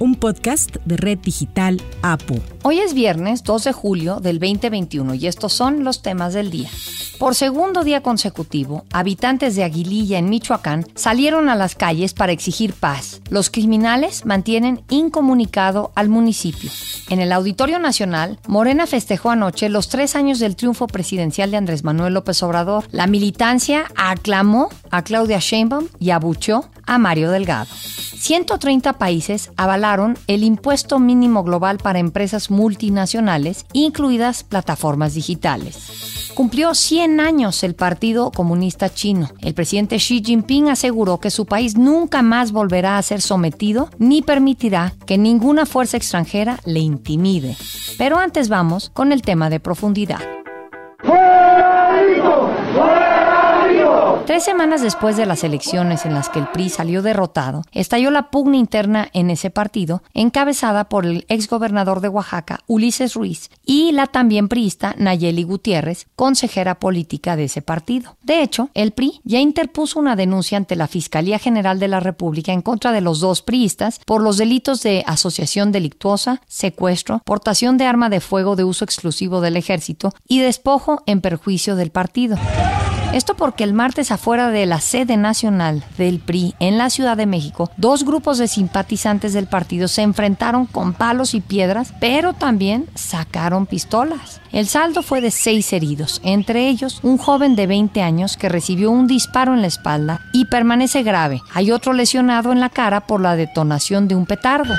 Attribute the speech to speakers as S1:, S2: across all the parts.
S1: un podcast de Red Digital APU.
S2: Hoy es viernes 2 de julio del 2021 y estos son los temas del día. Por segundo día consecutivo, habitantes de Aguililla en Michoacán salieron a las calles para exigir paz. Los criminales mantienen incomunicado al municipio. En el Auditorio Nacional, Morena festejó anoche los tres años del triunfo presidencial de Andrés Manuel López Obrador. La militancia aclamó a Claudia Sheinbaum y abuchó a Mario Delgado. 130 países avalaron el impuesto mínimo global para empresas multinacionales, incluidas plataformas digitales. Cumplió 100 años el Partido Comunista Chino. El presidente Xi Jinping aseguró que su país nunca más volverá a ser sometido ni permitirá que ninguna fuerza extranjera le intimide. Pero antes vamos con el tema de profundidad. Tres semanas después de las elecciones en las que el PRI salió derrotado, estalló la pugna interna en ese partido, encabezada por el exgobernador de Oaxaca, Ulises Ruiz, y la también priista Nayeli Gutiérrez, consejera política de ese partido. De hecho, el PRI ya interpuso una denuncia ante la Fiscalía General de la República en contra de los dos priistas por los delitos de asociación delictuosa, secuestro, portación de arma de fuego de uso exclusivo del ejército y despojo en perjuicio del partido. Esto porque el martes afuera de la sede nacional del PRI en la Ciudad de México, dos grupos de simpatizantes del partido se enfrentaron con palos y piedras, pero también sacaron pistolas. El saldo fue de seis heridos, entre ellos un joven de 20 años que recibió un disparo en la espalda y permanece grave. Hay otro lesionado en la cara por la detonación de un petardo.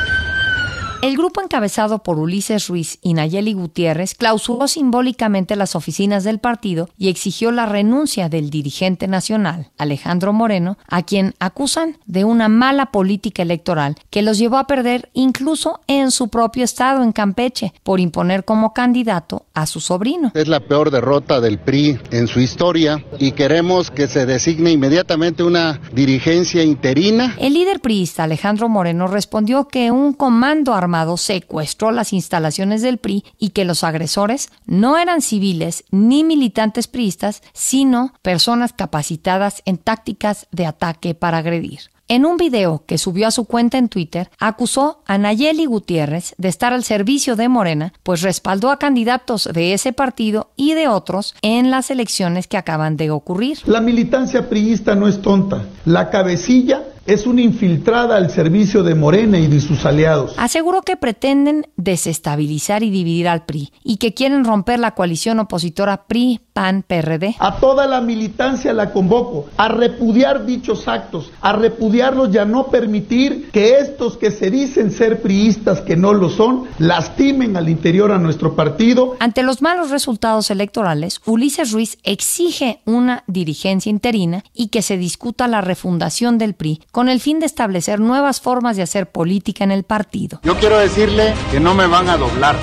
S2: El grupo encabezado por Ulises Ruiz y Nayeli Gutiérrez clausuró simbólicamente las oficinas del partido y exigió la renuncia del dirigente nacional, Alejandro Moreno, a quien acusan de una mala política electoral que los llevó a perder incluso en su propio estado, en Campeche, por imponer como candidato a su sobrino.
S3: Es la peor derrota del PRI en su historia y queremos que se designe inmediatamente una dirigencia interina.
S2: El líder priista Alejandro Moreno respondió que un comando armado secuestró las instalaciones del PRI y que los agresores no eran civiles ni militantes priistas, sino personas capacitadas en tácticas de ataque para agredir. En un video que subió a su cuenta en Twitter, acusó a Nayeli Gutiérrez de estar al servicio de Morena, pues respaldó a candidatos de ese partido y de otros en las elecciones que acaban de ocurrir.
S4: La militancia priista no es tonta. La cabecilla es una infiltrada al servicio de Morena y de sus aliados.
S2: Aseguró que pretenden desestabilizar y dividir al PRI y que quieren romper la coalición opositora PRI-PAN-PRD.
S4: A toda la militancia la convoco a repudiar dichos actos, a repudiarlos y a no permitir que estos que se dicen ser priistas, que no lo son, lastimen al interior a nuestro partido.
S2: Ante los malos resultados electorales, Ulises Ruiz exige una dirigencia interina y que se discuta la refundación del PRI con el fin de establecer nuevas formas de hacer política en el partido.
S3: Yo quiero decirle que no me van a doblar,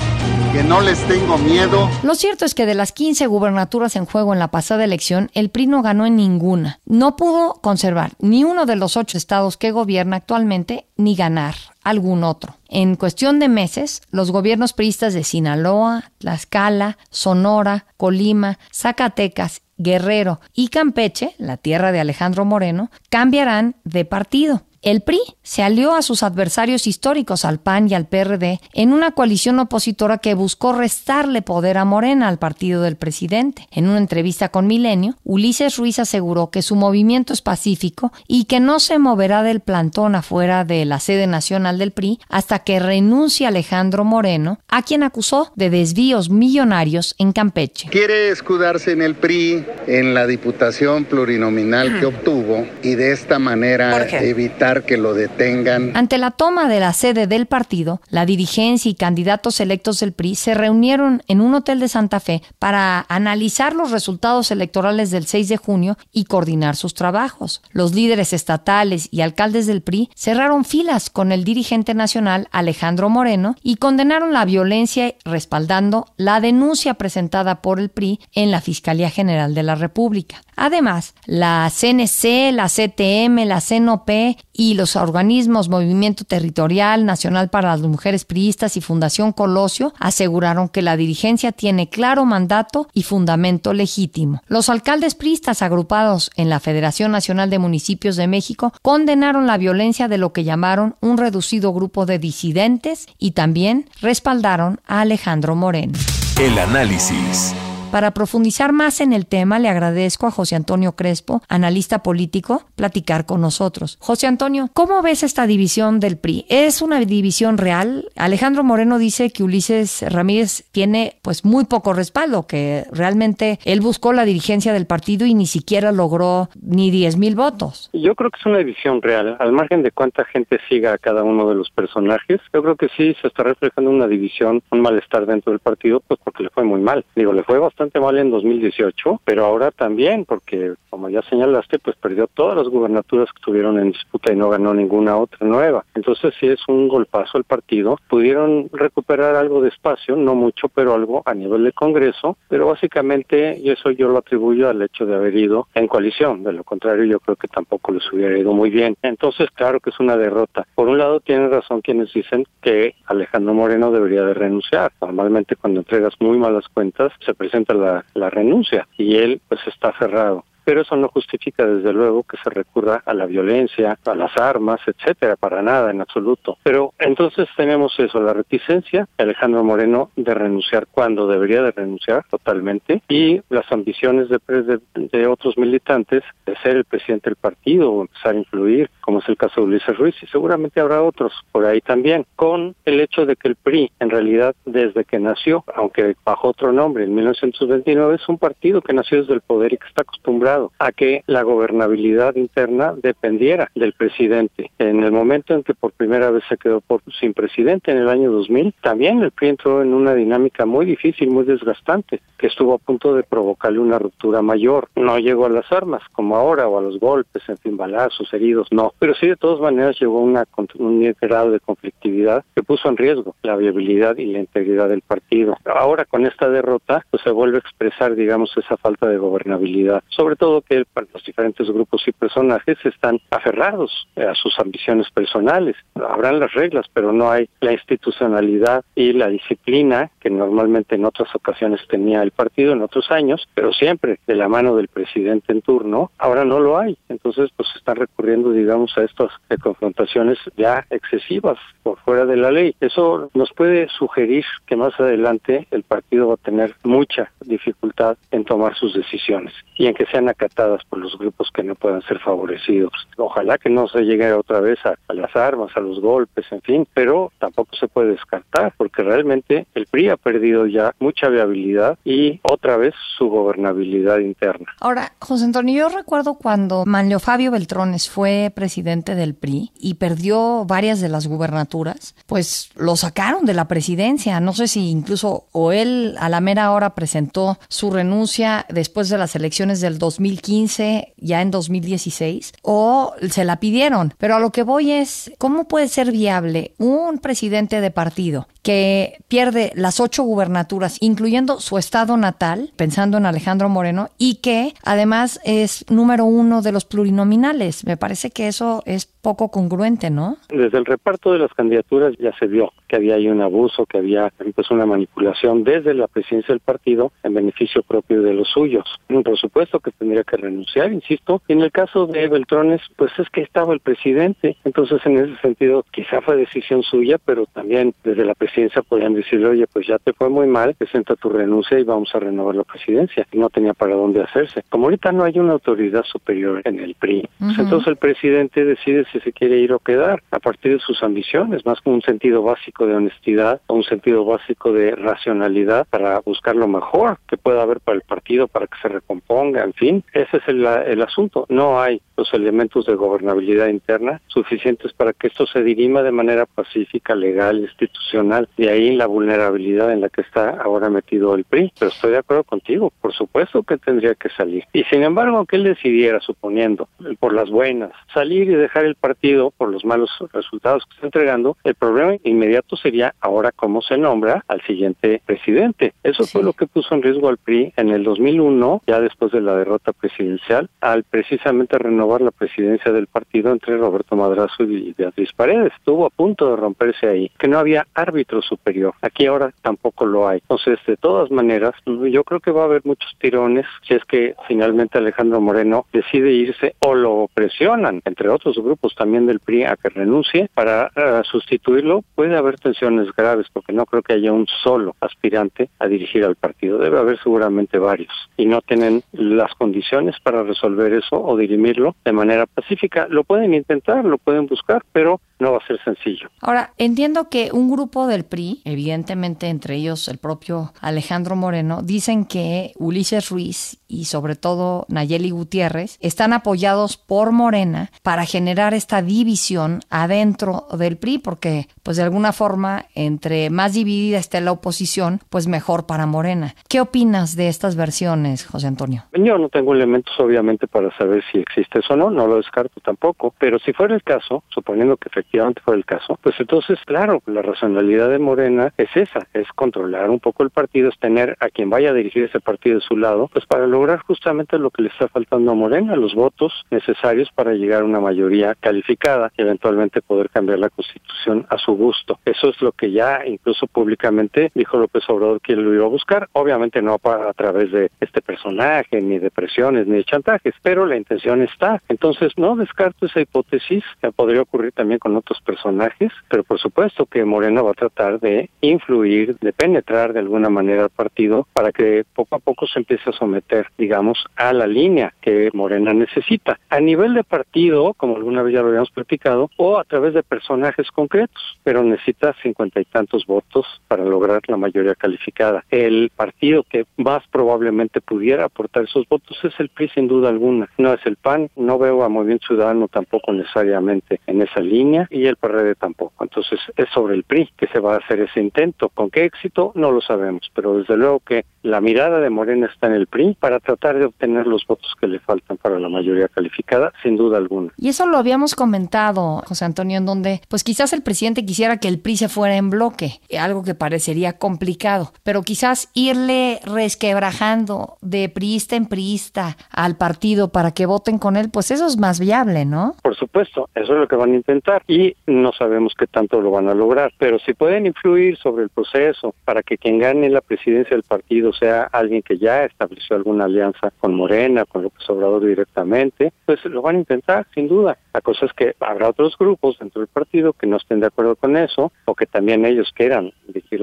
S3: que no les tengo miedo.
S2: Lo cierto es que de las 15 gubernaturas en juego en la pasada elección, el PRI no ganó en ninguna. No pudo conservar ni uno de los ocho estados que gobierna actualmente, ni ganar algún otro. En cuestión de meses, los gobiernos priistas de Sinaloa, Tlaxcala, Sonora, Colima, Zacatecas Guerrero y Campeche, la tierra de Alejandro Moreno, cambiarán de partido. El PRI se alió a sus adversarios históricos, al PAN y al PRD, en una coalición opositora que buscó restarle poder a Morena, al partido del presidente. En una entrevista con Milenio, Ulises Ruiz aseguró que su movimiento es pacífico y que no se moverá del plantón afuera de la sede nacional del PRI hasta que renuncie Alejandro Moreno, a quien acusó de desvíos millonarios en Campeche.
S3: Quiere escudarse en el PRI, en la diputación plurinominal que obtuvo y de esta manera evitar que lo detengan.
S2: Ante la toma de la sede del partido, la dirigencia y candidatos electos del PRI se reunieron en un hotel de Santa Fe para analizar los resultados electorales del 6 de junio y coordinar sus trabajos. Los líderes estatales y alcaldes del PRI cerraron filas con el dirigente nacional Alejandro Moreno y condenaron la violencia respaldando la denuncia presentada por el PRI en la Fiscalía General de la República. Además, la CNC, la CTM, la CNOP y los organismos Movimiento Territorial, Nacional para las Mujeres Priistas y Fundación Colosio aseguraron que la dirigencia tiene claro mandato y fundamento legítimo. Los alcaldes priistas agrupados en la Federación Nacional de Municipios de México condenaron la violencia de lo que llamaron un reducido grupo de disidentes y también respaldaron a Alejandro Moreno.
S5: El análisis.
S2: Para profundizar más en el tema, le agradezco a José Antonio Crespo, analista político, platicar con nosotros. José Antonio, ¿cómo ves esta división del PRI? ¿Es una división real? Alejandro Moreno dice que Ulises Ramírez tiene pues muy poco respaldo, que realmente él buscó la dirigencia del partido y ni siquiera logró ni 10 mil votos.
S6: Yo creo que es una división real, al margen de cuánta gente siga a cada uno de los personajes. Yo creo que sí se está reflejando una división, un malestar dentro del partido, pues porque le fue muy mal. Digo, le fue bastante bastante mal en 2018, pero ahora también, porque como ya señalaste, pues perdió todas las gubernaturas que tuvieron en disputa y no ganó ninguna otra nueva. Entonces sí es un golpazo el partido. Pudieron recuperar algo de espacio, no mucho, pero algo a nivel de Congreso, pero básicamente, y eso yo lo atribuyo al hecho de haber ido en coalición. De lo contrario, yo creo que tampoco les hubiera ido muy bien. Entonces, claro que es una derrota. Por un lado, tienen razón quienes dicen que Alejandro Moreno debería de renunciar. Normalmente cuando entregas muy malas cuentas, se presenta la, la renuncia y él pues está cerrado pero eso no justifica desde luego que se recurra a la violencia, a las armas, etcétera, para nada en absoluto. Pero entonces tenemos eso, la reticencia Alejandro Moreno de renunciar cuando debería de renunciar totalmente y las ambiciones de, de, otros militantes de ser el presidente del partido o empezar a influir, como es el caso de Ulises Ruiz y seguramente habrá otros por ahí también, con el hecho de que el PRI en realidad desde que nació, aunque bajo otro nombre en 1929, es un partido que nació desde el poder y que está acostumbrado a que la gobernabilidad interna dependiera del presidente. En el momento en que por primera vez se quedó por, sin presidente en el año 2000, también el PRI entró en una dinámica muy difícil, muy desgastante, que estuvo a punto de provocarle una ruptura mayor. No llegó a las armas como ahora o a los golpes, en fin, balazos, heridos, no. Pero sí, de todas maneras, llegó una, un grado de conflictividad que puso en riesgo la viabilidad y la integridad del partido. Ahora, con esta derrota, pues se vuelve a expresar, digamos, esa falta de gobernabilidad, sobre todo que los diferentes grupos y personajes están aferrados a sus ambiciones personales. Habrán las reglas, pero no hay la institucionalidad y la disciplina que normalmente en otras ocasiones tenía el partido en otros años, pero siempre de la mano del presidente en turno. Ahora no lo hay. Entonces, pues están recurriendo, digamos, a estas confrontaciones ya excesivas por fuera de la ley. Eso nos puede sugerir que más adelante el partido va a tener mucha dificultad en tomar sus decisiones y en que sean acatadas por los grupos que no puedan ser favorecidos. Ojalá que no se llegue otra vez a, las armas, a los golpes, en fin, pero tampoco se puede descartar porque realmente el PRI ha perdido ya mucha viabilidad y otra vez su gobernabilidad interna.
S2: Ahora, José Antonio, yo recuerdo cuando Manlio Fabio Beltrones fue presidente del PRI y perdió varias de las gubernaturas, pues lo sacaron de la presidencia. No sé si incluso o él a la mera hora presentó su renuncia después de las elecciones del 2000 2015, ya en 2016, o se la pidieron. Pero a lo que voy es, ¿cómo puede ser viable un presidente de partido que pierde las ocho gubernaturas, incluyendo su estado natal, pensando en Alejandro Moreno, y que además es número uno de los plurinominales? Me parece que eso es poco congruente, ¿no?
S6: Desde el reparto de las candidaturas ya se vio que había ahí un abuso, que había pues una manipulación desde la presidencia del partido en beneficio propio de los suyos. Por supuesto que tendría que renunciar, insisto. En el caso de Beltrones, pues es que estaba el presidente, entonces en ese sentido quizá fue decisión suya, pero también desde la presidencia podían decirle, oye, pues ya te fue muy mal, presenta tu renuncia y vamos a renovar la presidencia. Y no tenía para dónde hacerse. Como ahorita no hay una autoridad superior en el PRI, pues entonces el presidente decide si se quiere ir o quedar a partir de sus ambiciones, más con un sentido básico de honestidad, o un sentido básico de racionalidad para buscar lo mejor que pueda haber para el partido, para que se recomponga, en fin, ese es el, el asunto. No hay los elementos de gobernabilidad interna suficientes para que esto se dirima de manera pacífica, legal, institucional mal. De ahí la vulnerabilidad en la que está ahora metido el PRI. Pero estoy de acuerdo contigo, por supuesto que tendría que salir. Y sin embargo, aunque él decidiera, suponiendo, por las buenas, salir y dejar el partido por los malos resultados que está entregando, el problema inmediato sería ahora cómo se nombra al siguiente presidente. Eso fue lo que puso en riesgo al PRI en el 2001, ya después de la derrota presidencial, al precisamente renovar la presidencia del partido entre Roberto Madrazo y Beatriz Paredes. Estuvo a punto de romperse ahí, que no había árbitro superior. Aquí ahora tampoco lo hay. Entonces, de todas maneras, yo creo que va a haber muchos tirones si es que finalmente Alejandro Moreno decide irse o lo presionan, entre otros grupos también del PRI, a que renuncie. Para eh, sustituirlo puede haber tensiones graves, porque no creo que haya un solo aspirante a dirigir al partido. Debe haber seguramente varios y no tienen las condiciones para resolver eso o dirimirlo de manera pacífica. Lo pueden intentar, lo pueden buscar, pero no va a ser sencillo.
S2: Ahora, entiendo que un grupo del PRI, evidentemente entre ellos el propio Alejandro Moreno, dicen que Ulises Ruiz y sobre todo Nayeli Gutiérrez están apoyados por Morena para generar esta división adentro del PRI, porque pues de alguna forma entre más dividida esté la oposición, pues mejor para Morena. ¿Qué opinas de estas versiones, José Antonio?
S6: Yo no tengo elementos obviamente para saber si existe eso o no, no lo descarto tampoco, pero si fuera el caso, suponiendo que efectivamente efectivamente fue el caso, pues entonces, claro, la racionalidad de Morena es esa, es controlar un poco el partido, es tener a quien vaya a dirigir ese partido de su lado, pues para lograr justamente lo que le está faltando a Morena, los votos necesarios para llegar a una mayoría calificada y eventualmente poder cambiar la constitución a su gusto. Eso es lo que ya incluso públicamente dijo López Obrador que lo iba a buscar, obviamente no a través de este personaje, ni de presiones, ni de chantajes, pero la intención está. Entonces, no descarto esa hipótesis, que podría ocurrir también con otros personajes, pero por supuesto que Morena va a tratar de influir, de penetrar de alguna manera al partido para que poco a poco se empiece a someter, digamos, a la línea que Morena necesita. A nivel de partido, como alguna vez ya lo habíamos platicado, o a través de personajes concretos, pero necesita cincuenta y tantos votos para lograr la mayoría calificada. El partido que más probablemente pudiera aportar esos votos es el PRI sin duda alguna, no es el PAN, no veo a Movimiento Ciudadano tampoco necesariamente en esa línea y el PRD tampoco. Entonces es sobre el PRI que se va a hacer ese intento. ¿Con qué éxito? No lo sabemos, pero desde luego que la mirada de Morena está en el PRI para tratar de obtener los votos que le faltan para la mayoría calificada, sin duda alguna.
S2: Y eso lo habíamos comentado, José Antonio, en donde pues quizás el presidente quisiera que el PRI se fuera en bloque, algo que parecería complicado, pero quizás irle resquebrajando de priista en priista al partido para que voten con él, pues eso es más viable, ¿no?
S6: Por supuesto, eso es lo que van a intentar. Y no sabemos qué tanto lo van a lograr, pero si pueden influir sobre el proceso para que quien gane la presidencia del partido sea alguien que ya estableció alguna alianza con Morena, con López Obrador directamente, pues lo van a intentar, sin duda. La cosa es que habrá otros grupos dentro del partido que no estén de acuerdo con eso o que también ellos quieran dirigir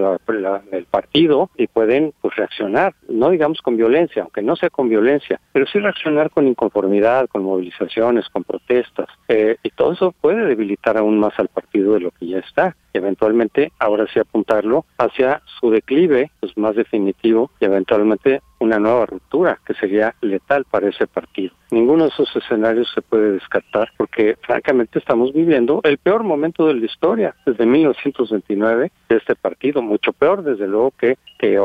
S6: el partido y pueden pues reaccionar, no digamos con violencia, aunque no sea con violencia, pero sí reaccionar con inconformidad, con movilizaciones, con protestas. Eh, y todo eso puede debilitar más al partido de lo que ya está. Y eventualmente, ahora sí apuntarlo hacia su declive pues más definitivo y eventualmente una nueva ruptura que sería letal para ese partido. Ninguno de esos escenarios se puede descartar porque francamente estamos viviendo el peor momento de la historia desde 1929 de este partido, mucho peor desde luego que, que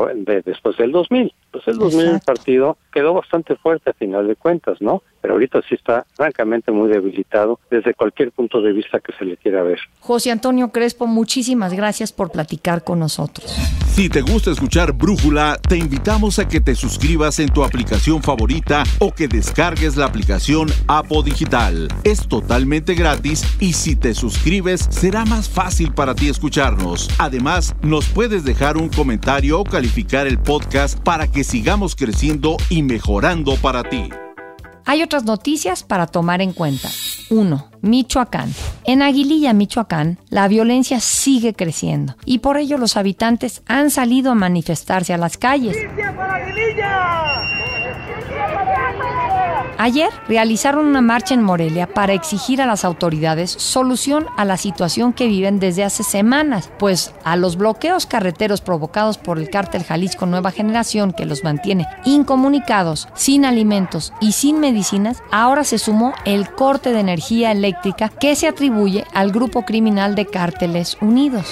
S6: después del 2000. Pues el 2000 el partido quedó bastante fuerte a final de cuentas, ¿no? Pero ahorita sí está francamente muy debilitado desde cualquier punto de vista que se le quiera ver.
S2: José Antonio Crespo, muchísimas gracias por platicar con nosotros.
S5: Si te gusta escuchar Brújula, te invitamos a que te suscribas en tu aplicación favorita o que descargues la aplicación Apo Digital. Es totalmente gratis y si te suscribes será más fácil para ti escucharnos. Además, nos puedes dejar un comentario o calificar el podcast para que sigamos creciendo y mejorando para ti.
S2: Hay otras noticias para tomar en cuenta. 1. Michoacán. En Aguililla, Michoacán, la violencia sigue creciendo y por ello los habitantes han salido a manifestarse a las calles. Ayer realizaron una marcha en Morelia para exigir a las autoridades solución a la situación que viven desde hace semanas, pues a los bloqueos carreteros provocados por el cártel Jalisco Nueva Generación que los mantiene incomunicados, sin alimentos y sin medicinas, ahora se sumó el corte de energía eléctrica que se atribuye al grupo criminal de Cárteles Unidos.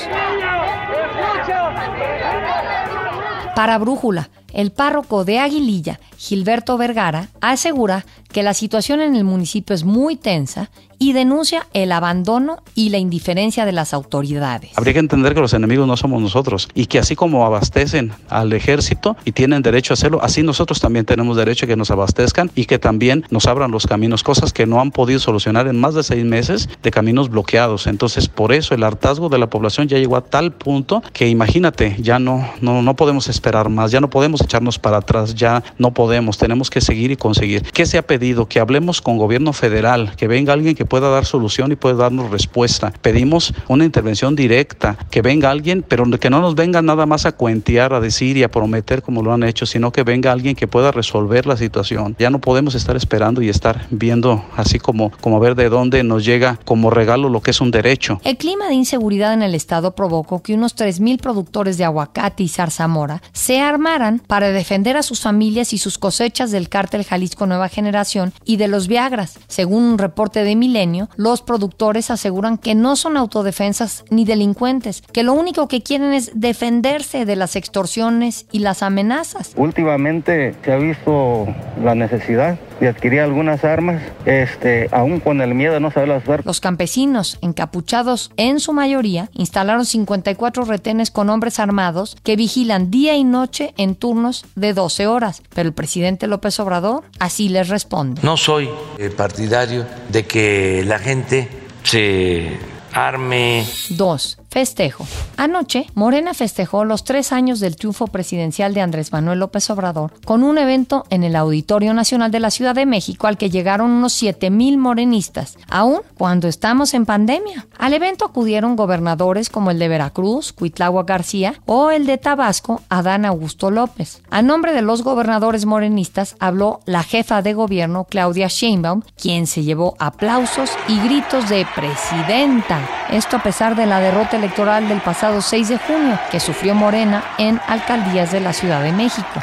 S2: Para Brújula, el párroco de Aguililla, Gilberto Vergara, asegura que la situación en el municipio es muy tensa y denuncia el abandono y la indiferencia de las autoridades.
S7: Habría que entender que los enemigos no somos nosotros y que así como abastecen al ejército y tienen derecho a hacerlo, así nosotros también tenemos derecho a que nos abastezcan y que también nos abran los caminos, cosas que no han podido solucionar en más de seis meses de caminos bloqueados. Entonces, por eso el hartazgo de la población ya llegó a tal punto que imagínate, ya no, no, no podemos esperar más, ya no podemos echarnos para atrás, ya no podemos, tenemos que seguir y conseguir. ¿Qué se ha pedido? Que hablemos con gobierno federal, que venga alguien que pueda dar solución y pueda darnos respuesta. Pedimos una intervención directa, que venga alguien, pero que no nos venga nada más a cuentear, a decir y a prometer como lo han hecho, sino que venga alguien que pueda resolver la situación. Ya no podemos estar esperando y estar viendo así como, como a ver de dónde nos llega como regalo lo que es un derecho.
S2: El clima de inseguridad en el estado provocó que unos 3.000 productores de aguacate y zarzamora se armaran para defender a sus familias y sus cosechas del cártel Jalisco Nueva Generación y de los Viagras. Según un reporte de Milenio, los productores aseguran que no son autodefensas ni delincuentes, que lo único que quieren es defenderse de las extorsiones y las amenazas.
S8: Últimamente se ha visto la necesidad de adquirir algunas armas, este, aún con el miedo de no saber las suerte.
S2: Los campesinos, encapuchados en su mayoría, instalaron 54 retenes con hombres armados que vigilan día y noche en turnos de 12 horas. Pero el presidente López Obrador así les responde.
S9: No soy eh, partidario de que la gente se arme.
S2: 2. Festejo. Anoche, Morena festejó los tres años del triunfo presidencial de Andrés Manuel López Obrador con un evento en el Auditorio Nacional de la Ciudad de México al que llegaron unos 7 mil morenistas, aún cuando estamos en pandemia. Al evento acudieron gobernadores como el de Veracruz, Cuitlagua García, o el de Tabasco, Adán Augusto López. A nombre de los gobernadores morenistas habló la jefa de gobierno, Claudia Sheinbaum, quien se llevó aplausos y gritos de presidenta. Esto a pesar de la derrota electoral del pasado 6 de junio que sufrió Morena en alcaldías de la Ciudad de México.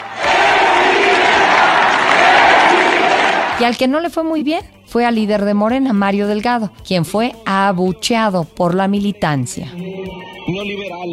S2: Y al que no le fue muy bien fue al líder de Morena, Mario Delgado, quien fue abucheado por la militancia. No liberal.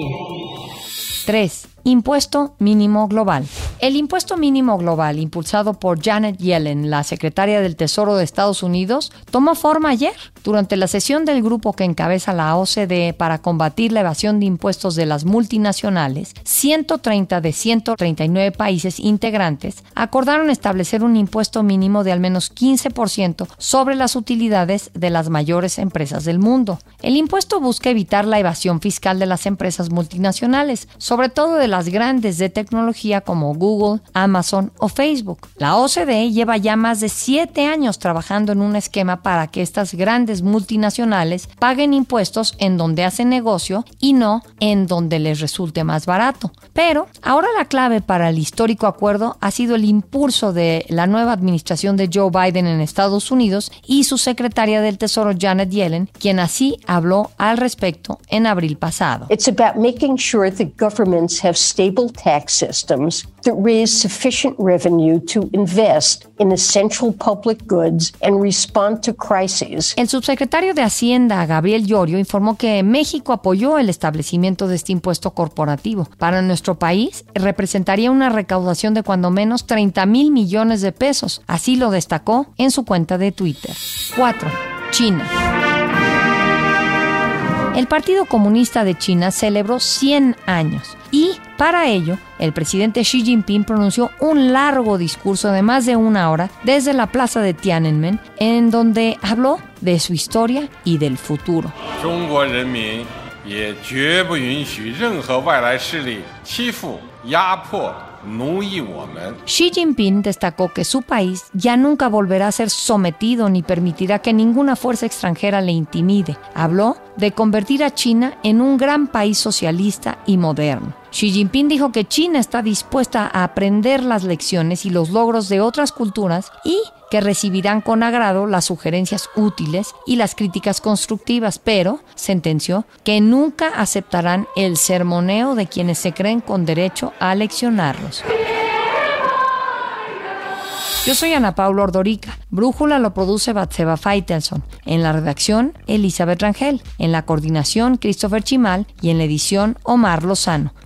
S2: 3. Impuesto mínimo global. El impuesto mínimo global, impulsado por Janet Yellen, la secretaria del Tesoro de Estados Unidos, tomó forma ayer durante la sesión del grupo que encabeza la OCDE para combatir la evasión de impuestos de las multinacionales. 130 de 139 países integrantes acordaron establecer un impuesto mínimo de al menos 15% sobre las utilidades de las mayores empresas del mundo. El impuesto busca evitar la evasión fiscal de las empresas multinacionales, sobre todo de las grandes de tecnología como Google, Amazon o Facebook. La OCDE lleva ya más de siete años trabajando en un esquema para que estas grandes multinacionales paguen impuestos en donde hacen negocio y no en donde les resulte más barato. Pero ahora la clave para el histórico acuerdo ha sido el impulso de la nueva administración de Joe Biden en Estados Unidos y su secretaria del Tesoro Janet Yellen, quien así habló al respecto en abril pasado.
S10: It's about making sure that governments have stable tax systems that raise sufficient revenue to invest in essential public goods and respond to crises.
S2: El subsecretario de Hacienda, Gabriel Llorio, informó que México apoyó el establecimiento de este impuesto corporativo. Para nuestro país representaría una recaudación de cuando menos 30 mil millones de pesos. Así lo destacó en su cuenta de Twitter. 4. China. El Partido Comunista de China celebró 100 años y para ello el presidente Xi Jinping pronunció un largo discurso de más de una hora desde la plaza de Tiananmen en donde habló de su historia y del futuro. Xi Jinping destacó que su país ya nunca volverá a ser sometido ni permitirá que ninguna fuerza extranjera le intimide. Habló de convertir a China en un gran país socialista y moderno. Xi Jinping dijo que China está dispuesta a aprender las lecciones y los logros de otras culturas y que recibirán con agrado las sugerencias útiles y las críticas constructivas, pero sentenció que nunca aceptarán el sermoneo de quienes se creen con derecho a leccionarlos. Yo soy Ana Paula Ordorica. Brújula lo produce Batseba Feitelson. En la redacción, Elizabeth Rangel. En la coordinación, Christopher Chimal. Y en la edición, Omar Lozano.